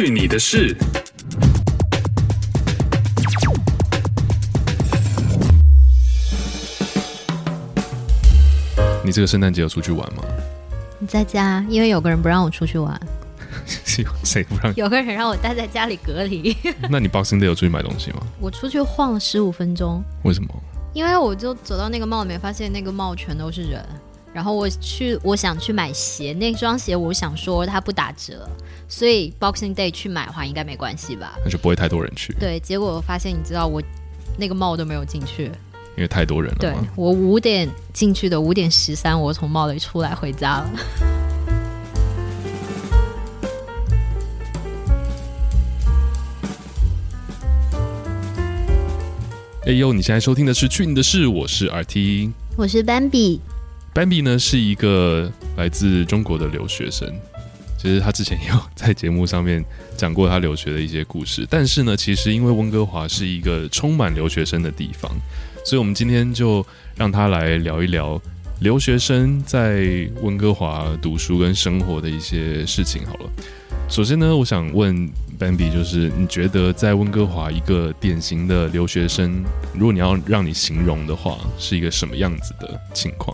去你的事！你这个圣诞节有出去玩吗？你在家，因为有个人不让我出去玩。谁不让？有个人让我待在家里隔离。那你 Boxing Day 有出去买东西吗？我出去晃了十五分钟。为什么？因为我就走到那个 mall 里面，发现那个 mall 全都是人。然后我去，我想去买鞋，那双鞋我想说它不打折，所以 Boxing Day 去买的话应该没关系吧？那就不会太多人去。对，结果我发现，你知道我那个 mall 都没有进去，因为太多人了。对，我五点进去的，五点十三我从 mall 里出来回家了。哎呦，你现在收听的是《去你的事》，我是 RT，我是 Bambi。呢是一个来自中国的留学生，其实他之前也有在节目上面讲过他留学的一些故事。但是呢，其实因为温哥华是一个充满留学生的地方，所以我们今天就让他来聊一聊留学生在温哥华读书跟生活的一些事情。好了，首先呢，我想问。Bambi，就是你觉得在温哥华一个典型的留学生，如果你要让你形容的话，是一个什么样子的情况？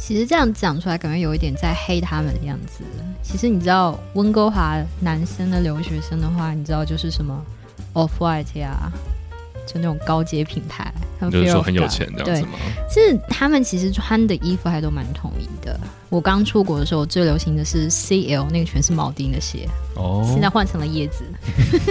其实这样讲出来，感觉有一点在黑他们的样子。其实你知道，温哥华男生的留学生的话，你知道就是什么 Off-White 呀。就那种高阶品牌，就是说很有钱这样子吗？是他们其实穿的衣服还都蛮统一的。我刚出国的时候最流行的是 CL，那个全是铆钉的鞋。哦，现在换成了椰子。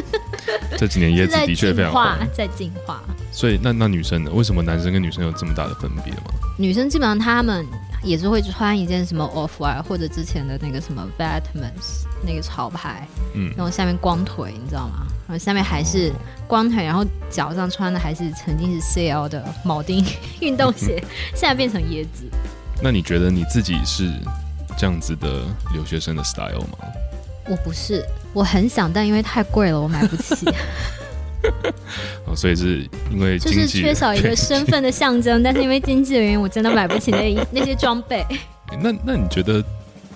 这几年椰子的确非常化，在进化。所以那那女生呢？为什么男生跟女生有这么大的分别吗？女生基本上他们也是会穿一件什么 Off-White 或者之前的那个什么 Vetements 那个潮牌，嗯，然后下面光腿，你知道吗？然后下面还是光腿，然后脚上穿的还是曾经是 CL 的铆钉 运动鞋，现在变成椰子。那你觉得你自己是这样子的留学生的 style 吗？我不是，我很想，但因为太贵了，我买不起。哦，所以是因为就是缺少一个身份的象征，但是因为经济的原因，我真的买不起那那些装备。那那你觉得？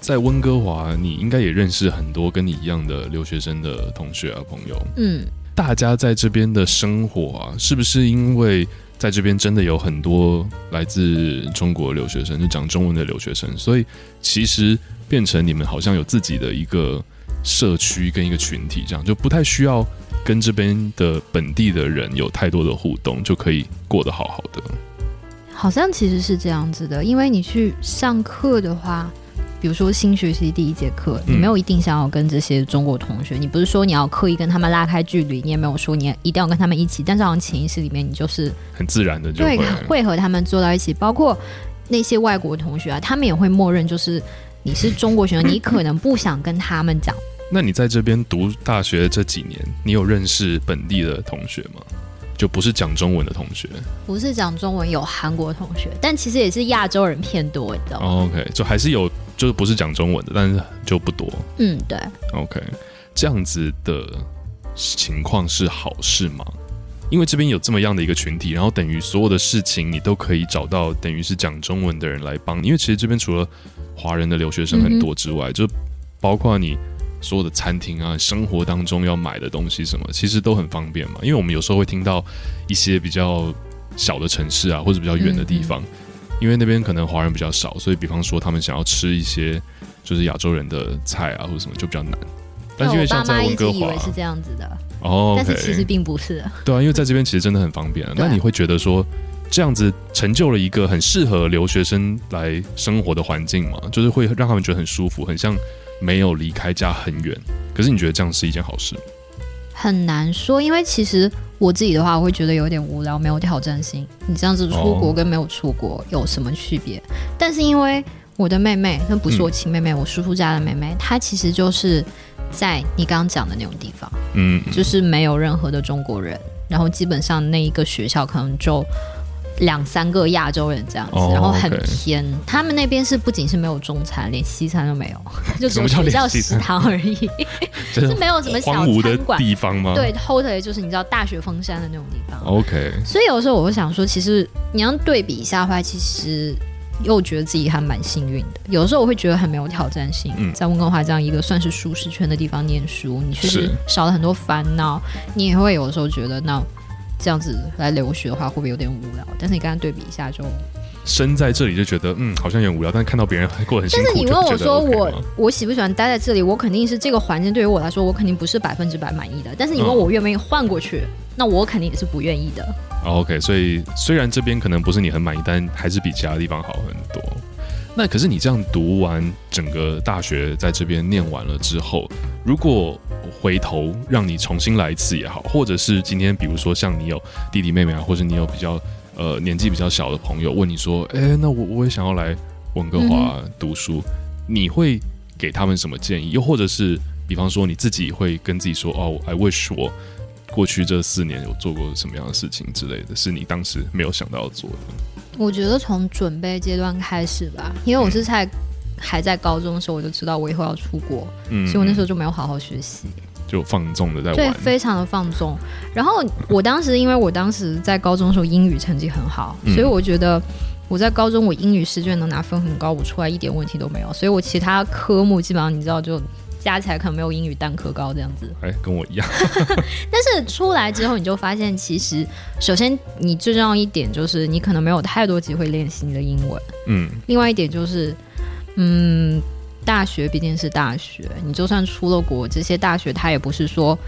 在温哥华，你应该也认识很多跟你一样的留学生的同学啊朋友。嗯，大家在这边的生活啊，是不是因为在这边真的有很多来自中国留学生，就讲中文的留学生，所以其实变成你们好像有自己的一个社区跟一个群体，这样就不太需要跟这边的本地的人有太多的互动，就可以过得好好的。好像其实是这样子的，因为你去上课的话。比如说新学期第一节课，你没有一定想要跟这些中国同学，嗯、你不是说你要刻意跟他们拉开距离，你也没有说你一定要跟他们一起，但是好像潜意识里面你就是很自然的就对会和他们坐到一起。包括那些外国同学啊，他们也会默认就是你是中国学生，你可能不想跟他们讲。那你在这边读大学这几年，你有认识本地的同学吗？就不是讲中文的同学，不是讲中文，有韩国同学，但其实也是亚洲人偏多，你知道吗？OK，就还是有。就是不是讲中文的，但是就不多。嗯，对。OK，这样子的情况是好事吗？因为这边有这么样的一个群体，然后等于所有的事情你都可以找到，等于是讲中文的人来帮你。因为其实这边除了华人的留学生很多之外，嗯、就包括你所有的餐厅啊，生活当中要买的东西什么，其实都很方便嘛。因为我们有时候会听到一些比较小的城市啊，或者比较远的地方。嗯嗯因为那边可能华人比较少，所以比方说他们想要吃一些就是亚洲人的菜啊或者什么就比较难。但是因为像在温哥华，以为是这样子的哦，但是其实并不是。对啊，因为在这边其实真的很方便。那你会觉得说这样子成就了一个很适合留学生来生活的环境嘛？就是会让他们觉得很舒服，很像没有离开家很远。可是你觉得这样是一件好事吗？很难说，因为其实。我自己的话，我会觉得有点无聊，没有挑战性。你这样子出国跟没有出国有什么区别？哦、但是因为我的妹妹，那不是我亲妹妹，嗯、我叔叔家的妹妹，她其实就是在你刚刚讲的那种地方，嗯，就是没有任何的中国人，然后基本上那一个学校可能就。两三个亚洲人这样子，oh, 然后很偏。他们那边是不仅是没有中餐，连西餐都没有，就只有学校食堂而已，是没有什么小餐馆的地方吗？对，totally 就是你知道大雪封山的那种地方。OK。所以有时候我会想说，其实你要对比一下的话，其实又觉得自己还蛮幸运的。有的时候我会觉得很没有挑战性，嗯、在温哥华这样一个算是舒适圈的地方念书，你确实少了很多烦恼。你也会有的时候觉得，那这样子来留学的话，会不会有点无聊？但是你刚刚对比一下就。身在这里就觉得嗯，好像有点无聊，但是看到别人过得很辛苦，但是你问我说我 OK 我喜不喜欢待在这里，我肯定是这个环境对于我来说，我肯定不是百分之百满意的。但是你问我愿不愿意换过去，嗯、那我肯定也是不愿意的。OK，所以虽然这边可能不是你很满意，但还是比其他地方好很多。那可是你这样读完整个大学，在这边念完了之后，如果回头让你重新来一次也好，或者是今天比如说像你有弟弟妹妹啊，或者你有比较。呃，年纪比较小的朋友问你说：“哎、欸，那我我也想要来温哥华读书，嗯、你会给他们什么建议？又或者是，比方说你自己会跟自己说：‘哦，I wish 我过去这四年有做过什么样的事情之类的，是你当时没有想到要做的。’我觉得从准备阶段开始吧，因为我是在、嗯、还在高中的时候，我就知道我以后要出国，嗯，所以我那时候就没有好好学习。”就放纵的在玩，对，非常的放纵。然后我当时，因为我当时在高中的时候英语成绩很好，嗯、所以我觉得我在高中我英语试卷能拿分很高，我出来一点问题都没有。所以我其他科目基本上你知道，就加起来可能没有英语单科高这样子。哎，跟我一样。但是出来之后，你就发现其实，首先你最重要一点就是你可能没有太多机会练习你的英文。嗯。另外一点就是，嗯。大学毕竟是大学，你就算出了国，这些大学它也不是说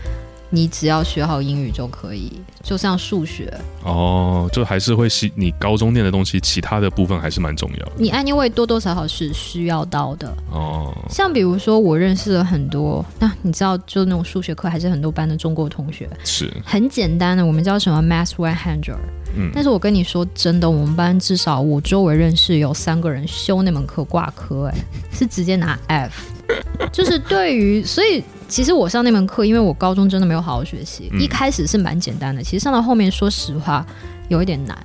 你只要学好英语就可以。就像数学哦，就还是会吸你高中念的东西，其他的部分还是蛮重要的。你 anyway 多多少少是需要到的哦。像比如说，我认识了很多，那你知道，就那种数学课还是很多班的中国同学，是很简单的。我们叫什么 math one hundred。嗯，但是我跟你说真的，我们班至少我周围认识有三个人修那门课挂科，哎，是直接拿 F。就是对于，所以其实我上那门课，因为我高中真的没有好好学习，嗯、一开始是蛮简单的，其实上到后面，说实话有一点难。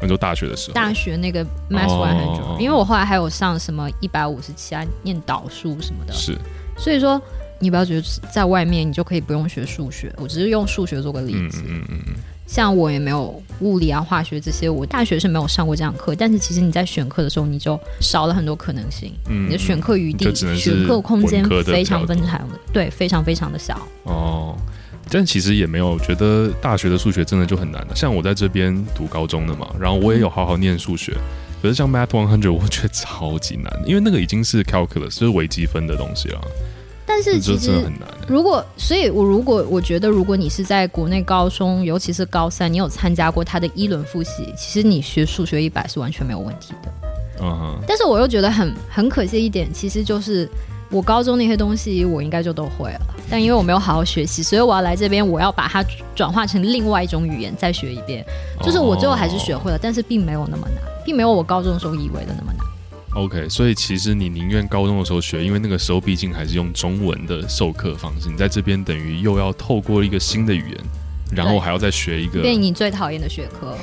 很多大学的时候，大学那个 Math One 很久，因为我后来还有上什么一百五十七啊，念导数什么的。是，所以说你不要觉得在外面你就可以不用学数学，我只是用数学做个例子。嗯嗯嗯嗯。像我也没有物理啊、化学这些，我大学是没有上过这样课。但是其实你在选课的时候，你就少了很多可能性。嗯，你的选课余地、选课空间非常非常的对，非常非常的小。哦，但其实也没有觉得大学的数学真的就很难的。像我在这边读高中的嘛，然后我也有好好念数学，嗯、可是像 Math One Hundred，我觉得超级难，因为那个已经是 Calculus，就是微积分的东西了。但是其实，如果，所以我如果我觉得，如果你是在国内高中，尤其是高三，你有参加过他的一轮复习，其实你学数学一百是完全没有问题的。嗯哼。但是我又觉得很很可惜一点，其实就是我高中那些东西我应该就都会了，但因为我没有好好学习，所以我要来这边，我要把它转化成另外一种语言再学一遍。就是我最后还是学会了，但是并没有那么难，并没有我高中的时候以为的那么难。OK，所以其实你宁愿高中的时候学，因为那个时候毕竟还是用中文的授课方式。你在这边等于又要透过一个新的语言，然后还要再学一个，变你最讨厌的学科。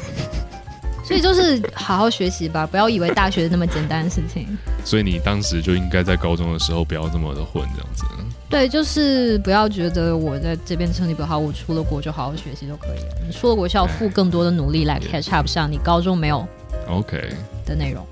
所以就是好好学习吧，不要以为大学那么简单的事情。所以你当时就应该在高中的时候不要这么的混，这样子。对，就是不要觉得我在这边成绩不好，我出了国就好好学习就可以了。你出了国需要付更多的努力来 catch up 上你高中没有 OK 的内容。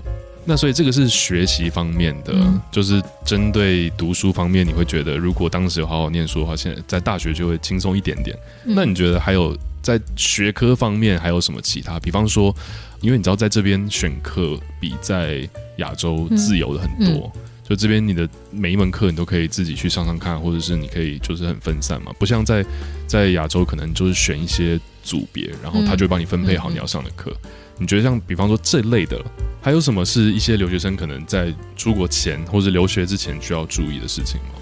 那所以这个是学习方面的，嗯、就是针对读书方面，你会觉得如果当时有好好念书的话，现在在大学就会轻松一点点。嗯、那你觉得还有在学科方面还有什么其他？比方说，因为你知道在这边选课比在亚洲自由的很多，就这边你的每一门课你都可以自己去上上看，或者是你可以就是很分散嘛，不像在在亚洲可能就是选一些组别，然后他就会帮你分配好你要上的课。嗯嗯嗯你觉得像比方说这类的，还有什么是一些留学生可能在出国前或者留学之前需要注意的事情吗？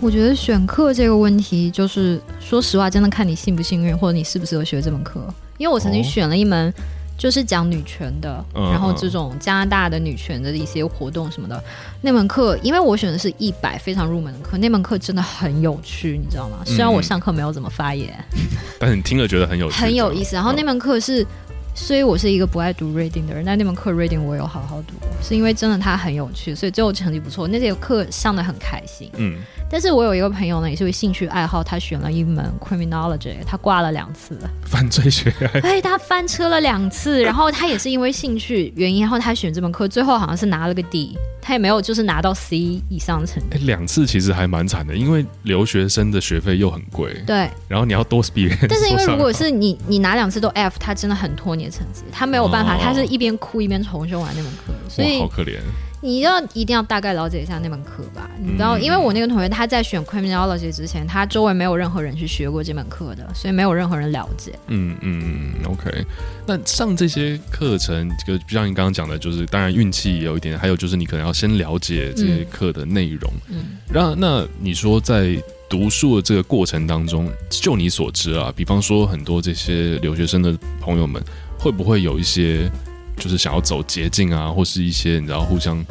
我觉得选课这个问题，就是说实话，真的看你幸不幸运，或者你适不适合学这门课。因为我曾经选了一门就是讲女权的，哦、然后这种加拿大的女权的一些活动什么的，嗯、那门课，因为我选的是一百非常入门的课，那门课真的很有趣，你知道吗？虽然我上课没有怎么发言，嗯、但是你听了觉得很有趣，很有意思。然后那门课是。所以我是一个不爱读 reading 的人，但那门课 reading 我有好好读，是因为真的它很有趣，所以最后成绩不错。那节课上的很开心，嗯。但是我有一个朋友呢，也是为兴趣爱好，他选了一门 criminology，他挂了两次犯罪学，哎，他翻车了两次，然后他也是因为兴趣原因，然后他选这门课，最后好像是拿了个 D，他也没有就是拿到 C 以上的成绩。哎，两次其实还蛮惨的，因为留学生的学费又很贵，对，然后你要多比。但是因为如果是你你拿两次都 F，他真的很拖你的成绩，他没有办法，哦、他是一边哭一边重修完那门课，所以好可怜。你要一定要大概了解一下那门课吧，你知道，因为我那个同学他在选 criminology 之前，他周围没有任何人去学过这门课的，所以没有任何人了解。嗯嗯嗯，OK。那上这些课程，这个就像你刚刚讲的，就是当然运气也有一点，还有就是你可能要先了解这些课的内容。嗯。然后，那你说在读书的这个过程当中，就你所知啊，比方说很多这些留学生的朋友们，会不会有一些？就是想要走捷径啊，或是一些你知道互相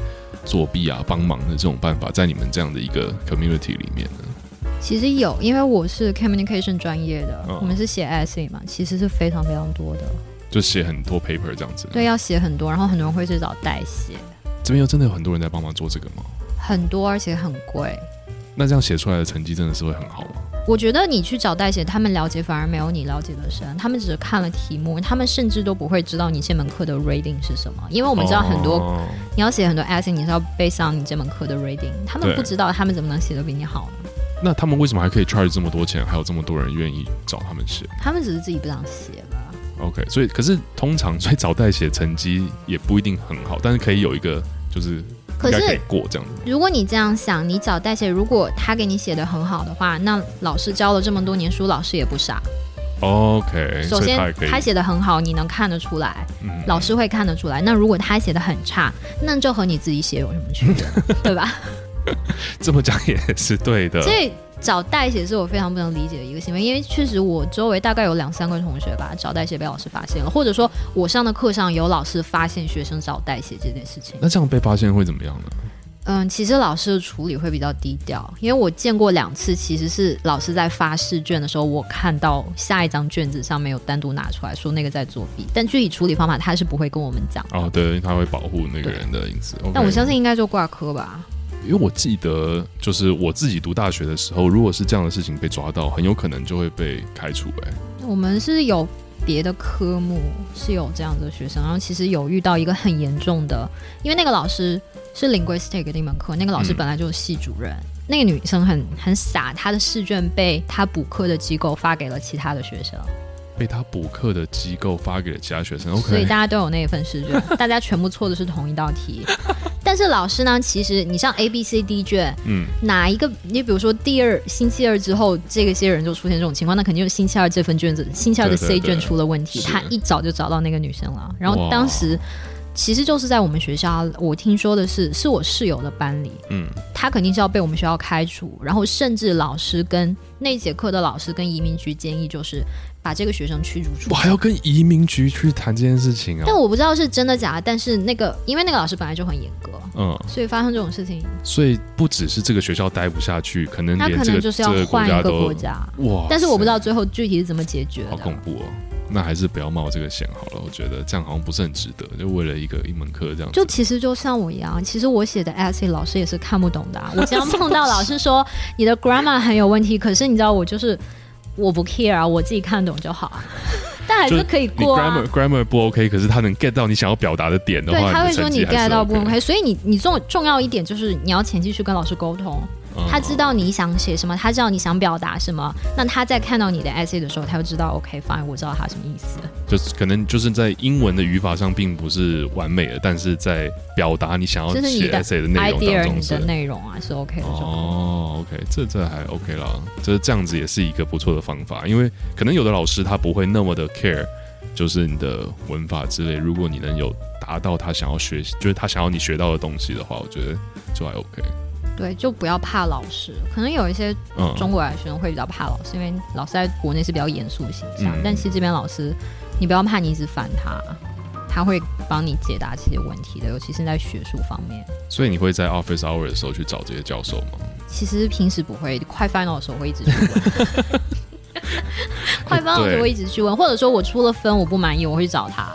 作弊啊、帮忙的这种办法，在你们这样的一个 community 里面呢？其实有，因为我是 communication 专业的，嗯、我们是写 essay 嘛，其实是非常非常多的，就写很多 paper 这样子。对，要写很多，然后很多人会去找代写。这边又真的有很多人在帮忙做这个吗？很多，而且很贵。那这样写出来的成绩真的是会很好吗？我觉得你去找代写，他们了解反而没有你了解的深。他们只是看了题目，他们甚至都不会知道你这门课的 rating 是什么。因为我们知道很多，哦、你要写很多 essay，你是要 base on 你这门课的 rating。他们不知道，他们怎么能写得比你好呢？那他们为什么还可以 charge 这么多钱，还有这么多人愿意找他们写？他们只是自己不想写吧。OK，所以可是通常所以找代写成绩也不一定很好，但是可以有一个就是。可是，过这样如果你这样想，你找代写，如果他给你写的很好的话，那老师教了这么多年书，老师也不傻。OK，首先他写的很好，你能看得出来，嗯、老师会看得出来。那如果他写的很差，那就和你自己写有什么区别，对吧？这么讲也是对的。所以。找代写是我非常不能理解的一个行为，因为确实我周围大概有两三个同学吧，找代写被老师发现了，或者说我上的课上有老师发现学生找代写这件事情。那这样被发现会怎么样呢？嗯，其实老师的处理会比较低调，因为我见过两次，其实是老师在发试卷的时候，我看到下一张卷子上面有单独拿出来说那个在作弊，但具体处理方法他是不会跟我们讲。哦，对，他会保护那个人的隐私。但我相信应该就挂科吧。因为我记得，就是我自己读大学的时候，如果是这样的事情被抓到，很有可能就会被开除。哎，我们是有别的科目是有这样的学生，然后其实有遇到一个很严重的，因为那个老师是 linguistic 的一门课，那个老师本来就是系主任，嗯、那个女生很很傻，她的试卷被她补课的机构发给了其他的学生。被她补课的机构发给了其他学生，okay、所以大家都有那一份试卷，大家全部错的是同一道题。但是老师呢，其实你像 A、B、C、D 卷，嗯，哪一个？你比如说第二星期二之后，这个些人就出现这种情况，那肯定就是星期二这份卷子，星期二的 C 卷出了问题。对对对，他一早就找到那个女生了，然后当时。其实就是在我们学校，我听说的是，是我室友的班里，嗯，他肯定是要被我们学校开除，然后甚至老师跟那节课的老师跟移民局建议，就是把这个学生驱逐出。我还要跟移民局去谈这件事情啊？但我不知道是真的假的，但是那个因为那个老师本来就很严格，嗯，所以发生这种事情，所以不只是这个学校待不下去，可能、这个、他可能就是要换一个国家哇！但是我不知道最后具体是怎么解决的，好恐怖哦。那还是不要冒这个险好了，我觉得这样好像不是很值得。就为了一个一门课这样，就其实就像我一样，其实我写的 essay 老师也是看不懂的啊。我经常碰到老师说你的 grammar 很有问题，可是你知道我就是我不 care 啊，我自己看懂就好啊。但还是可以过啊。grammar grammar 不 OK，可是他能 get 到你想要表达的点的话，对，他会说你 get 到不 OK。所以你你重重要一点就是你要前期去跟老师沟通。他知道你想写什么，他知道你想表达什么，那他在看到你的 essay 的时候，他就知道 OK fine，我知道他什么意思。就是可能就是在英文的语法上并不是完美的，但是在表达你想要写 essay 的内容当中是，你的内容啊是 OK 的。哦，OK，这这还 OK 啦，就是这样子也是一个不错的方法，因为可能有的老师他不会那么的 care，就是你的文法之类，如果你能有达到他想要学习，就是他想要你学到的东西的话，我觉得就还 OK。对，就不要怕老师。可能有一些中国来的学生会比较怕老师，嗯、因为老师在国内是比较严肃的形象。嗯、但其实这边老师，你不要怕，你一直烦他，他会帮你解答这些问题的，尤其是在学术方面。所以你会在 office hour 的时候去找这些教授吗？其实平时不会，快 final 的时候会一直去问。快 final 的时候会一直去问，或者说我出了分我不满意，我会去找他。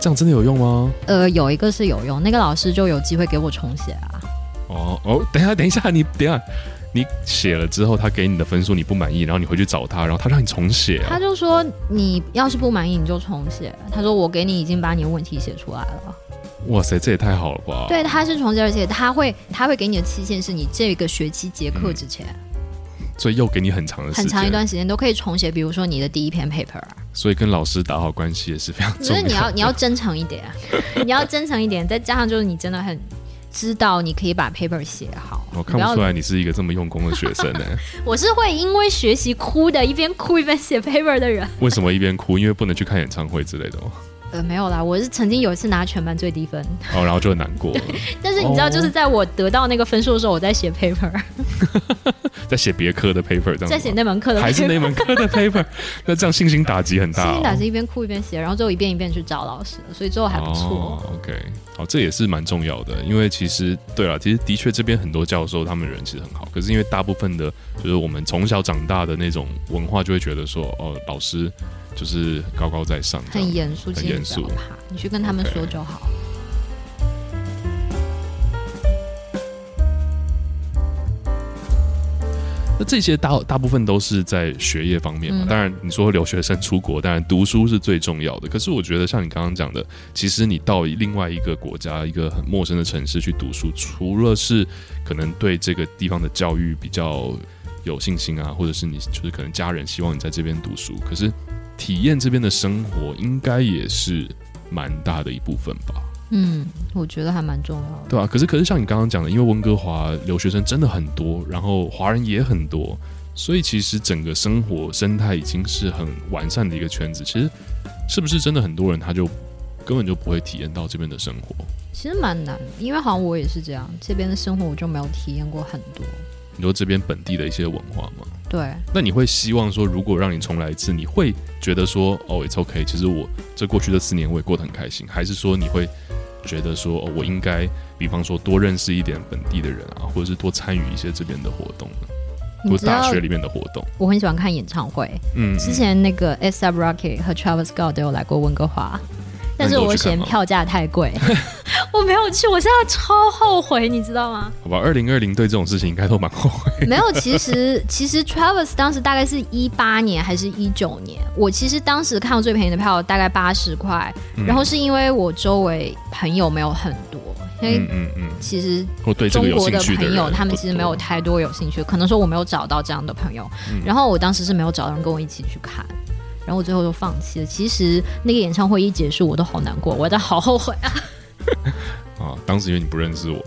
这样真的有用吗？呃，有一个是有用，那个老师就有机会给我重写啊。哦哦，等一下，等一下，你等一下，你写了之后，他给你的分数你不满意，然后你回去找他，然后他让你重写、啊。他就说你要是不满意，你就重写。他说我给你已经把你的问题写出来了。哇塞，这也太好了吧？对，他是重写，而且他会他会给你的期限是你这个学期结课之前。嗯所以又给你很长的时间，很长一段时间都可以重写。比如说你的第一篇 paper，所以跟老师打好关系也是非常重要你要你要真诚一点，你要真诚一点，再加上就是你真的很知道你可以把 paper 写好。我看不出来你是一个这么用功的学生呢。我是会因为学习哭的，一边哭一边写 paper 的人。为什么一边哭？因为不能去看演唱会之类的吗？呃，没有啦，我是曾经有一次拿全班最低分，哦，然后就很难过。但是你知道，就是在我得到那个分数的时候，我在写 paper，在写别科的 paper，这样，在写那门课的 paper，还是那门课的 paper，那这样信心打击很大，哦。信心打击，一边哭一边写，然后最后一遍一遍去找老师，所以最后还不错。哦、OK，好，这也是蛮重要的，因为其实对了，其实的确这边很多教授他们人其实很好，可是因为大部分的，就是我们从小长大的那种文化，就会觉得说，哦，老师。就是高高在上，很严肃，很严肃。你去跟他们说就好。那这些大大部分都是在学业方面嘛。当然，你说留学生出国，当然读书是最重要的。可是我觉得，像你刚刚讲的，其实你到另外一个国家、一个很陌生的城市去读书，除了是可能对这个地方的教育比较有信心啊，或者是你就是可能家人希望你在这边读书，可是。体验这边的生活，应该也是蛮大的一部分吧。嗯，我觉得还蛮重要的。对啊，可是可是像你刚刚讲的，因为温哥华留学生真的很多，然后华人也很多，所以其实整个生活生态已经是很完善的一个圈子。其实是不是真的很多人他就根本就不会体验到这边的生活？其实蛮难的，因为好像我也是这样，这边的生活我就没有体验过很多。你说这边本地的一些文化吗？对。那你会希望说，如果让你重来一次，你会觉得说，哦，it's okay，其实我这过去的四年我也过得很开心，还是说你会觉得说，哦，我应该，比方说多认识一点本地的人啊，或者是多参与一些这边的活动呢？或者大学里面的活动？我很喜欢看演唱会。嗯。之前那个 A$AP Rocky 和 Travis Scott 都有来过温哥华。但是我嫌票价太贵，我没有去，我现在超后悔，你知道吗？好吧，二零二零对这种事情应该都蛮后悔。没有，其实 其实 Travis 当时大概是一八年还是一九年，我其实当时看到最便宜的票大概八十块，然后是因为我周围朋友没有很多，因为嗯嗯，其实中国的朋友他们其实没有太多有兴趣，可能说我没有找到这样的朋友，然后我当时是没有找到人跟我一起去看。然后我最后就放弃了。其实那个演唱会一结束，我都好难过，我都好后悔啊！啊，当时因为你不认识我，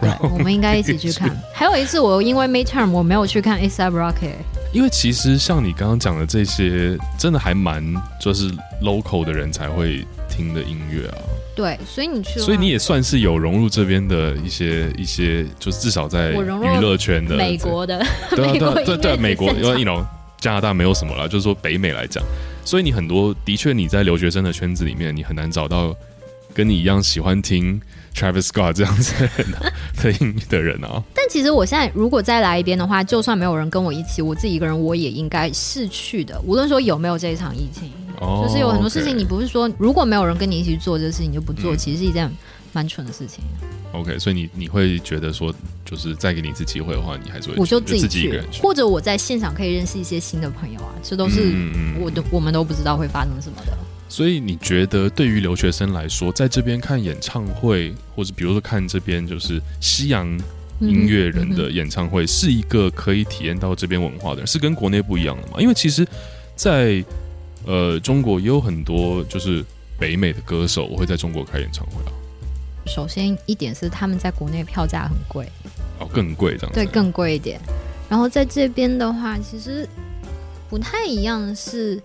对，我们应该一起去看。还有一次，我因为 midterm 我没有去看 A$AP Rocky。因为其实像你刚刚讲的这些，真的还蛮就是 local 的人才会听的音乐啊。对，所以你去，所以你也算是有融入这边的一些一些，就是至少在娱乐圈的美国的，对啊，对啊，对对，美国，因为 know。加拿大没有什么了，就是说北美来讲，所以你很多的确你在留学生的圈子里面，你很难找到跟你一样喜欢听 Travis Scott 这样子的音乐 的人啊。但其实我现在如果再来一遍的话，就算没有人跟我一起，我自己一个人我也应该是去的。无论说有没有这一场疫情，哦、就是有很多事情，你不是说如果没有人跟你一起做这个事情你就不做，嗯、其实是一件蛮蠢的事情。OK，所以你你会觉得说，就是再给你一次机会的话，你还是会我就自己，一个人去，或者我在现场可以认识一些新的朋友啊，这都是我都，嗯、我们都不知道会发生什么的。所以你觉得对于留学生来说，在这边看演唱会，或者比如说看这边就是西洋音乐人的演唱会，是一个可以体验到这边文化的人，是跟国内不一样的吗？因为其实在，在呃中国也有很多就是北美的歌手，我会在中国开演唱会啊。首先一点是他们在国内票价很贵，哦，更贵这样子。对，更贵一点。然后在这边的话，其实不太一样，是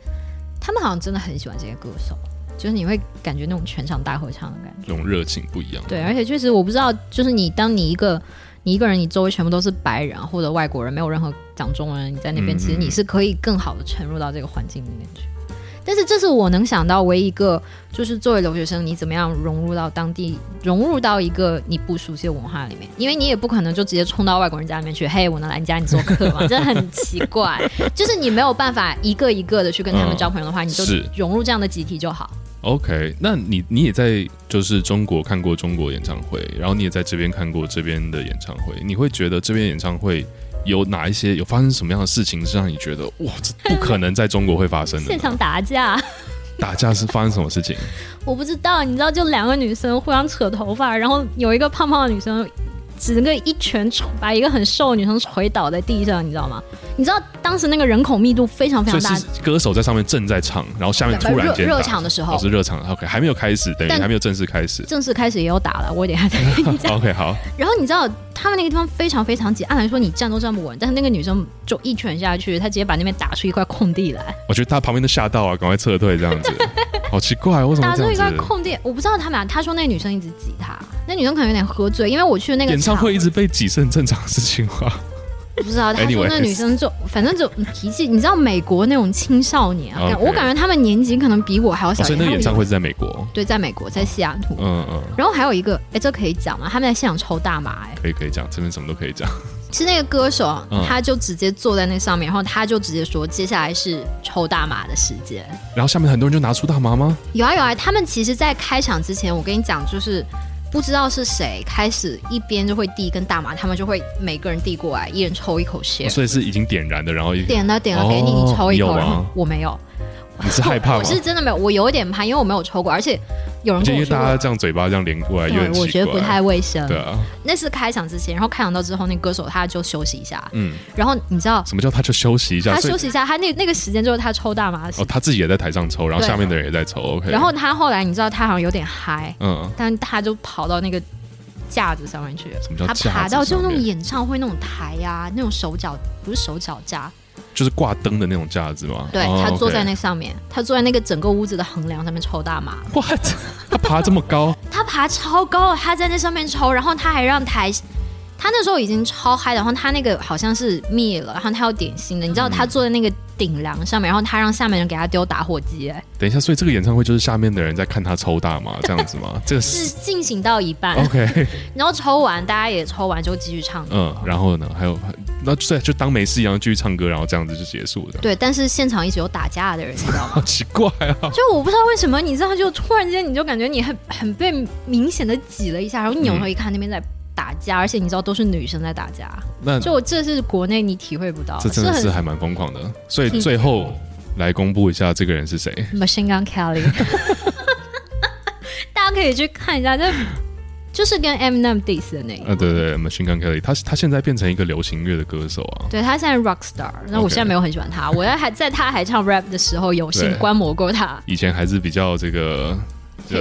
他们好像真的很喜欢这些歌手，就是你会感觉那种全场大合唱的感觉，那种热情不一样。对，而且确实我不知道，就是你当你一个你一个人，你周围全部都是白人或者外国人，没有任何讲中文人，你在那边，其实你是可以更好的沉入到这个环境里面去。但是这是我能想到唯一一个，就是作为留学生，你怎么样融入到当地，融入到一个你不熟悉的文化里面？因为你也不可能就直接冲到外国人家里面去，嘿，我能来你家你做客吗？真的很奇怪。就是你没有办法一个一个的去跟他们交朋友的话，嗯、你就融入这样的集体就好。OK，那你你也在就是中国看过中国演唱会，然后你也在这边看过这边的演唱会，你会觉得这边演唱会有哪一些有发生什么样的事情是让你觉得哇，这不可能在中国会发生的？现场打架，打架是发生什么事情？我不知道，你知道，就两个女生互相扯头发，然后有一个胖胖的女生。只能一拳把一个很瘦的女生捶倒在地上，你知道吗？你知道当时那个人口密度非常非常大，歌手在上面正在唱，然后下面突然间热场的时候，哦、是热场，OK，还没有开始，等于还没有正式开始，正式开始也有打了，我等下再跟你讲。OK，好。然后你知道他们那个地方非常非常挤，按来说你站都站不稳，但是那个女生就一拳下去，她直接把那边打出一块空地来。我觉得她旁边都吓到啊，赶快撤退这样子，好奇怪，为什么打出一块空地？我不知道他们俩，他说那个女生一直挤他。那女生可能有点喝醉，因为我去的那个演唱会一直被挤是很正常的事情吗？不知道，他说那女生就反正就脾气，你知道美国那种青少年啊.我感觉他们年纪可能比我还要小。哦。所以那个演唱会是在美国？对，在美国，在西雅图。嗯嗯。然后还有一个，哎，这可以讲吗？他们在现场抽大麻，哎，可以可以讲，这边什么都可以讲。是那个歌手，他就直接坐在那上面，然后他就直接说，接下来是抽大麻的时间。然后下面很多人就拿出大麻吗？有啊有啊，他们其实，在开场之前，我跟你讲，就是。不知道是谁开始一边就会递一根大麻，他们就会每个人递过来，一人抽一口先。所以是已经点燃的，然后一点了点了，给你你抽一口，然后我没有。你是害怕吗？我是真的没有，我有一点怕，因为我没有抽过，而且有人跟我说，因为大家这样嘴巴这样连过来，有点，我觉得不太卫生。对啊，那是开场之前，然后开场到之后，那歌手他就休息一下。嗯，然后你知道什么叫他就休息一下？他休息一下，他那那个时间就是他抽大麻的时候。哦，他自己也在台上抽，然后下面的人也在抽。OK。然后他后来你知道他好像有点嗨，嗯，但他就跑到那个架子上面去。什么叫他爬到就那种演唱会那种台呀，那种手脚不是手脚架。就是挂灯的那种架子吗？对，他坐在那上面，oh. 他坐在那个整个屋子的横梁上面抽大麻。What？他爬这么高？他爬超高，他在那上面抽，然后他还让台，他那时候已经超嗨，然后他那个好像是灭了，然后他要点心的，你知道他坐在那个。顶梁上面，然后他让下面人给他丢打火机。哎，等一下，所以这个演唱会就是下面的人在看他抽大吗这样子吗？这 个是进行到一半，OK，然后抽完，大家也抽完就继续唱。嗯，然后呢，还有那对，就当没事一样继续唱歌，然后这样子就结束了。对，但是现场一直有打架的人，你知道吗？好奇怪啊！就我不知道为什么，你知道，就突然间你就感觉你很很被明显的挤了一下，然后你扭头一看，那边在。打架，而且你知道都是女生在打架，那就这是国内你体会不到，这真的是还蛮疯狂的。所以最后来公布一下这个人是谁？Machine Gun Kelly，大家可以去看一下，就就是跟 Eminem diss 的那个。啊，对对，对，Machine Gun Kelly，他他现在变成一个流行乐的歌手啊。对，他现在 rock star，那我现在没有很喜欢他，我在还在他还唱 rap 的时候有幸观摩过他，以前还是比较这个。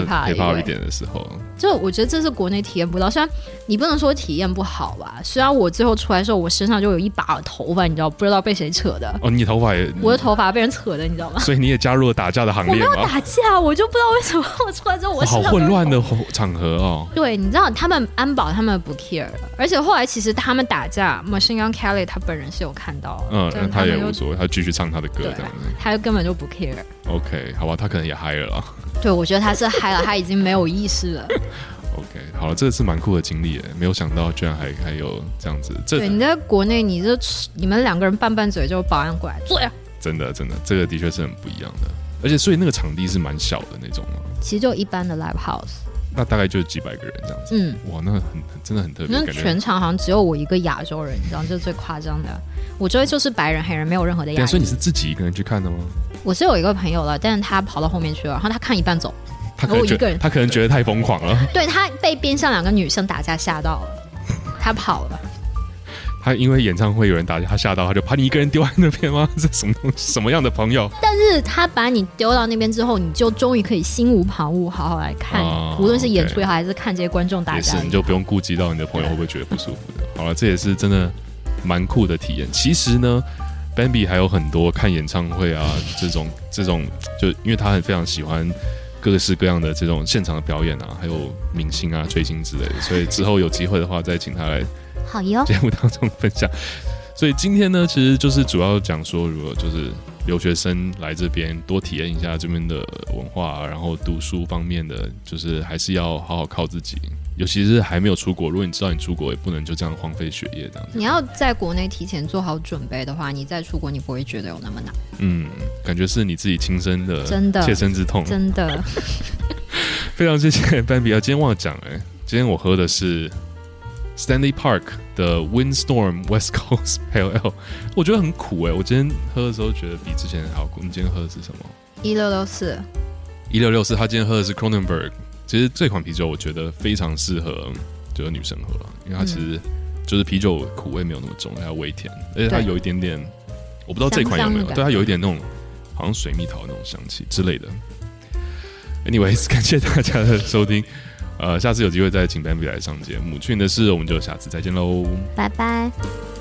害怕一点的时候，就我觉得这是国内体验不到。虽然你不能说体验不好吧，虽然我最后出来的时候，我身上就有一把头发，你知道不知道被谁扯的？哦，你头发也，我的头发被人扯的，你知道吗？所以你也加入了打架的行列？我没有打架，我就不知道为什么我出来之后我好混乱的场合哦。对，你知道他们安保他们不 care，而且后来其实他们打架，Machine Gun Kelly 他本人是有看到，嗯，他也无所谓，他继续唱他的歌这样子，他就根本就不 care。OK，好吧，他可能也嗨了。对，我觉得他是嗨了，他已经没有意识了。OK，好了，这个是蛮酷的经历诶，没有想到居然还还有这样子。这对，你在国内，你这你们两个人拌拌嘴就保安过来坐呀。真的真的，这个的确是很不一样的，而且所以那个场地是蛮小的那种吗？其实就一般的 live house，那大概就是几百个人这样子。嗯，哇，那很真的很特别。那全场好像只有我一个亚洲人，你知道，这是最夸张的。我周围就是白人黑人，没有任何的亚洲人。所以你是自己一个人去看的吗？我是有一个朋友了，但是他跑到后面去了，然后他看一半走，他可能一个人，他可能觉得太疯狂了。对，他被边上两个女生打架吓到了，他跑了。他因为演唱会有人打架，他吓到，他就把你一个人丢在那边吗？这什么？什么样的朋友？但是他把你丢到那边之后，你就终于可以心无旁骛，好好来看，哦、无论是演出也好，还是看这些观众打架，也是，你就不用顾及到你的朋友会不会觉得不舒服的。好了，这也是真的蛮酷的体验。其实呢。Bambi 还有很多看演唱会啊，这种这种，就因为他很非常喜欢各式各样的这种现场的表演啊，还有明星啊、追星之类的，所以之后有机会的话，再请他来好哟节目当中分享。所以今天呢，其实就是主要讲说，如果就是留学生来这边多体验一下这边的文化啊，然后读书方面的，就是还是要好好靠自己。尤其是还没有出国，如果你知道你出国也不能就这样荒废学业这样子。你要在国内提前做好准备的话，你再出国你不会觉得有那么难。嗯，感觉是你自己亲身的、真的切身之痛，真的。非常谢谢 Bambi 啊！今天忘了讲哎，今天我喝的是 Stanley Park 的 Windstorm West Coast Pale Ale，我觉得很苦哎、欸。我今天喝的时候觉得比之前还要苦。你今天喝的是什么？一六六四，一六六四。他今天喝的是 Cronenberg。其实这款啤酒我觉得非常适合就是女生喝，因为它其实就是啤酒苦味没有那么重，还有微甜，而且它有一点点，我不知道这款有没有，对它有一点那种好像水蜜桃那种香气之类的。Anyways，感谢大家的收听。呃，下次有机会再请 Bambi 来上节目。去年的事，我们就下次再见喽，拜拜。